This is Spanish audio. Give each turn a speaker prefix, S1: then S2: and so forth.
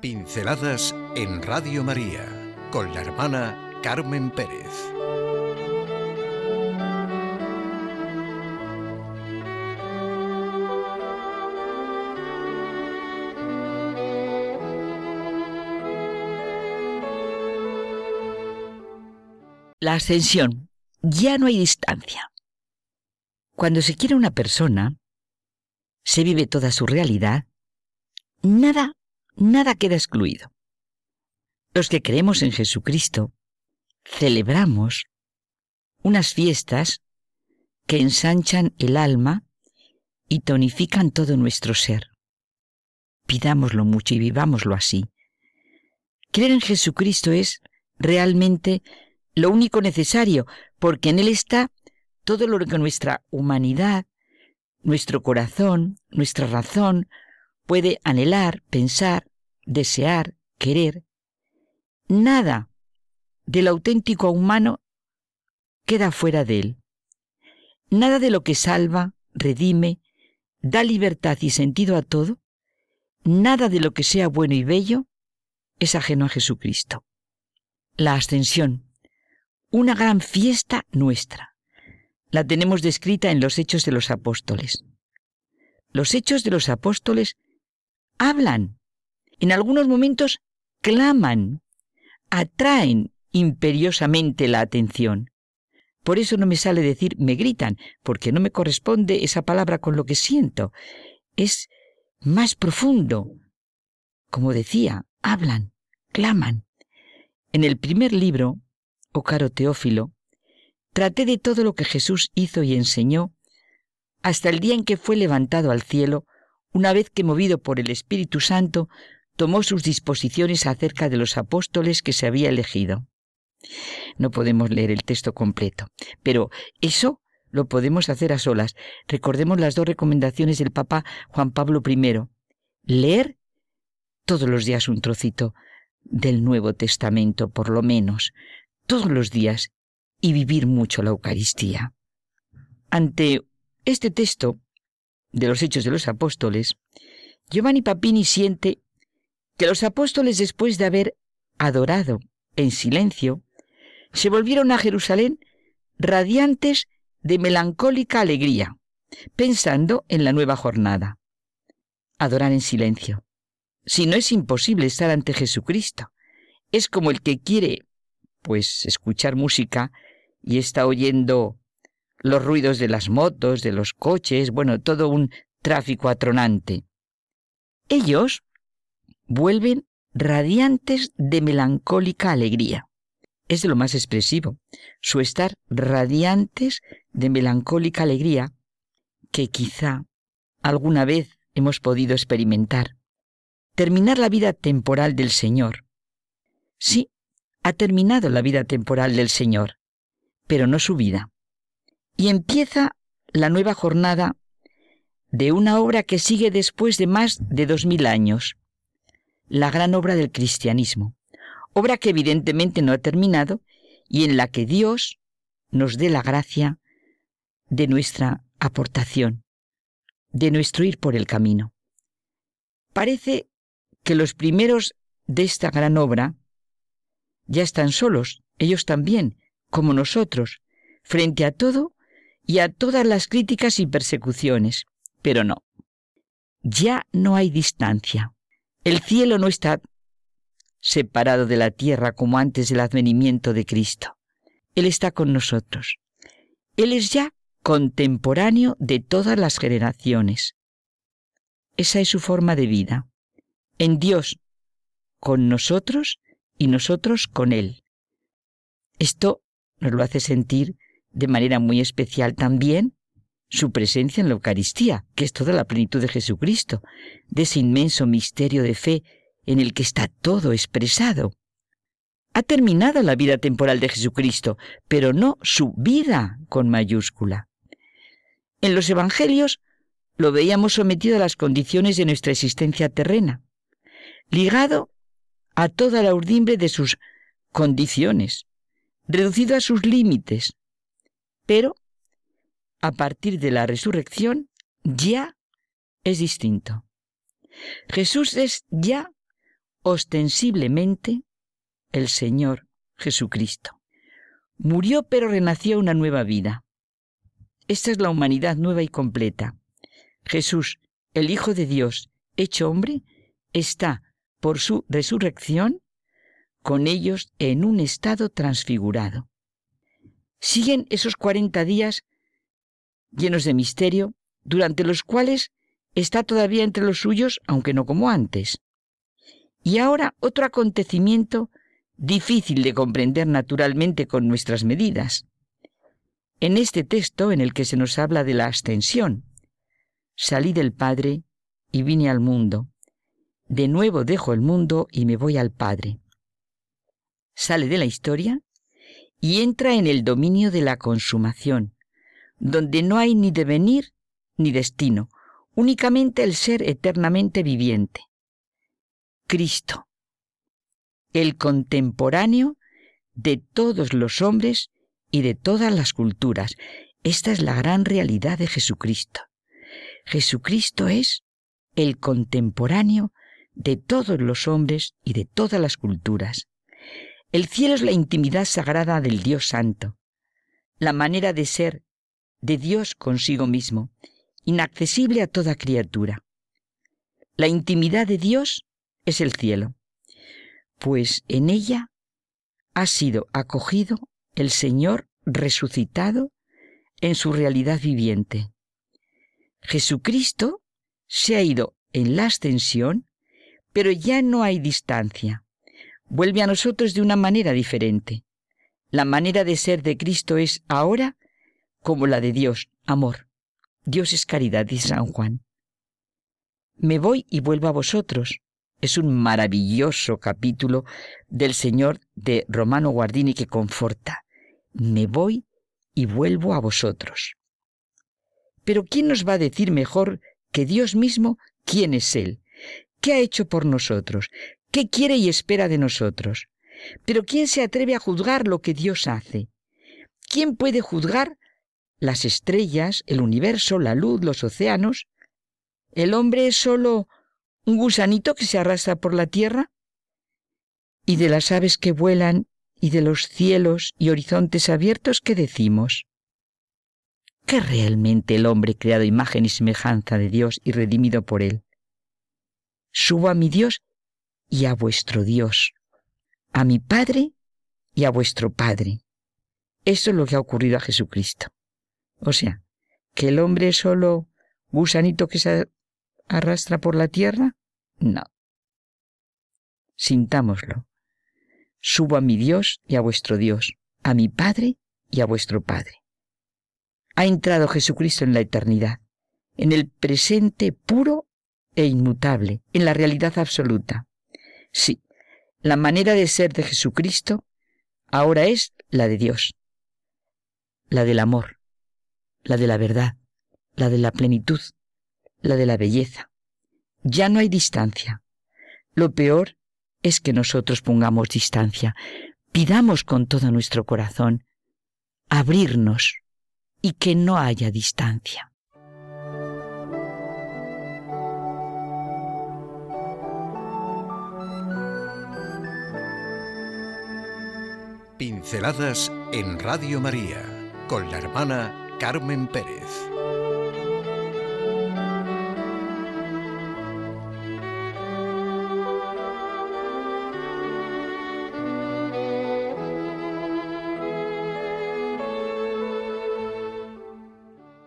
S1: Pinceladas en Radio María con la hermana Carmen Pérez.
S2: La ascensión. Ya no hay distancia. Cuando se quiere una persona, se vive toda su realidad, nada, nada queda excluido. Los que creemos en Jesucristo celebramos unas fiestas que ensanchan el alma y tonifican todo nuestro ser. Pidámoslo mucho y vivámoslo así. Creer en Jesucristo es realmente lo único necesario, porque en Él está todo lo que nuestra humanidad, nuestro corazón, nuestra razón puede anhelar, pensar, desear, querer. Nada del auténtico humano queda fuera de él. Nada de lo que salva, redime, da libertad y sentido a todo, nada de lo que sea bueno y bello es ajeno a Jesucristo. La ascensión, una gran fiesta nuestra. La tenemos descrita en los Hechos de los Apóstoles. Los Hechos de los Apóstoles hablan, en algunos momentos claman, atraen imperiosamente la atención. Por eso no me sale decir me gritan, porque no me corresponde esa palabra con lo que siento. Es más profundo. Como decía, hablan, claman. En el primer libro, oh caro Teófilo, traté de todo lo que Jesús hizo y enseñó hasta el día en que fue levantado al cielo, una vez que movido por el Espíritu Santo tomó sus disposiciones acerca de los apóstoles que se había elegido. No podemos leer el texto completo, pero eso lo podemos hacer a solas. Recordemos las dos recomendaciones del Papa Juan Pablo I. Leer todos los días un trocito del Nuevo Testamento, por lo menos, todos los días, y vivir mucho la Eucaristía. Ante este texto de los Hechos de los Apóstoles, Giovanni Papini siente que los apóstoles después de haber adorado en silencio, se volvieron a Jerusalén radiantes de melancólica alegría, pensando en la nueva jornada. Adorar en silencio. Si no es imposible estar ante Jesucristo, es como el que quiere, pues, escuchar música y está oyendo los ruidos de las motos, de los coches, bueno, todo un tráfico atronante. Ellos vuelven radiantes de melancólica alegría. Es de lo más expresivo, su estar radiantes de melancólica alegría que quizá alguna vez hemos podido experimentar. Terminar la vida temporal del Señor. Sí, ha terminado la vida temporal del Señor, pero no su vida. Y empieza la nueva jornada de una obra que sigue después de más de dos mil años, la gran obra del cristianismo, obra que evidentemente no ha terminado y en la que Dios nos dé la gracia de nuestra aportación, de nuestro ir por el camino. Parece que los primeros de esta gran obra ya están solos, ellos también, como nosotros, frente a todo y a todas las críticas y persecuciones. Pero no, ya no hay distancia. El cielo no está separado de la tierra como antes del advenimiento de Cristo. Él está con nosotros. Él es ya contemporáneo de todas las generaciones. Esa es su forma de vida. En Dios, con nosotros y nosotros con Él. Esto nos lo hace sentir de manera muy especial también su presencia en la Eucaristía, que es toda la plenitud de Jesucristo, de ese inmenso misterio de fe en el que está todo expresado. Ha terminado la vida temporal de Jesucristo, pero no su vida con mayúscula. En los Evangelios lo veíamos sometido a las condiciones de nuestra existencia terrena, ligado a toda la urdimbre de sus condiciones, reducido a sus límites, pero a partir de la resurrección ya es distinto. Jesús es ya ostensiblemente el Señor Jesucristo. Murió pero renació una nueva vida. Esta es la humanidad nueva y completa. Jesús, el Hijo de Dios, hecho hombre, está, por su resurrección, con ellos en un estado transfigurado. Siguen esos cuarenta días llenos de misterio, durante los cuales está todavía entre los suyos, aunque no como antes. Y ahora otro acontecimiento difícil de comprender naturalmente con nuestras medidas. En este texto en el que se nos habla de la ascensión, salí del Padre y vine al mundo. De nuevo dejo el mundo y me voy al Padre. Sale de la historia y entra en el dominio de la consumación, donde no hay ni devenir ni destino, únicamente el ser eternamente viviente. Cristo, el contemporáneo de todos los hombres y de todas las culturas. Esta es la gran realidad de Jesucristo. Jesucristo es el contemporáneo de todos los hombres y de todas las culturas. El cielo es la intimidad sagrada del Dios Santo, la manera de ser de Dios consigo mismo, inaccesible a toda criatura. La intimidad de Dios es el cielo, pues en ella ha sido acogido el Señor resucitado en su realidad viviente. Jesucristo se ha ido en la ascensión, pero ya no hay distancia. Vuelve a nosotros de una manera diferente. La manera de ser de Cristo es ahora como la de Dios, amor. Dios es caridad, dice San Juan. Me voy y vuelvo a vosotros. Es un maravilloso capítulo del Señor de Romano Guardini que conforta. Me voy y vuelvo a vosotros. Pero ¿quién nos va a decir mejor que Dios mismo quién es Él? ¿Qué ha hecho por nosotros? ¿Qué quiere y espera de nosotros? Pero ¿quién se atreve a juzgar lo que Dios hace? ¿Quién puede juzgar las estrellas, el universo, la luz, los océanos. ¿El hombre es solo un gusanito que se arrastra por la tierra? ¿Y de las aves que vuelan y de los cielos y horizontes abiertos qué decimos? ¿Qué realmente el hombre creado imagen y semejanza de Dios y redimido por él? Subo a mi Dios y a vuestro Dios, a mi Padre y a vuestro Padre. Eso es lo que ha ocurrido a Jesucristo. O sea, que el hombre es solo gusanito que se arrastra por la tierra. No. Sintámoslo. Subo a mi Dios y a vuestro Dios, a mi Padre y a vuestro Padre. Ha entrado Jesucristo en la eternidad, en el presente puro e inmutable, en la realidad absoluta. Sí, la manera de ser de Jesucristo ahora es la de Dios, la del amor, la de la verdad, la de la plenitud, la de la belleza. Ya no hay distancia. Lo peor es que nosotros pongamos distancia. Pidamos con todo nuestro corazón abrirnos y que no haya distancia.
S1: Pinceladas en Radio María con la hermana Carmen Pérez.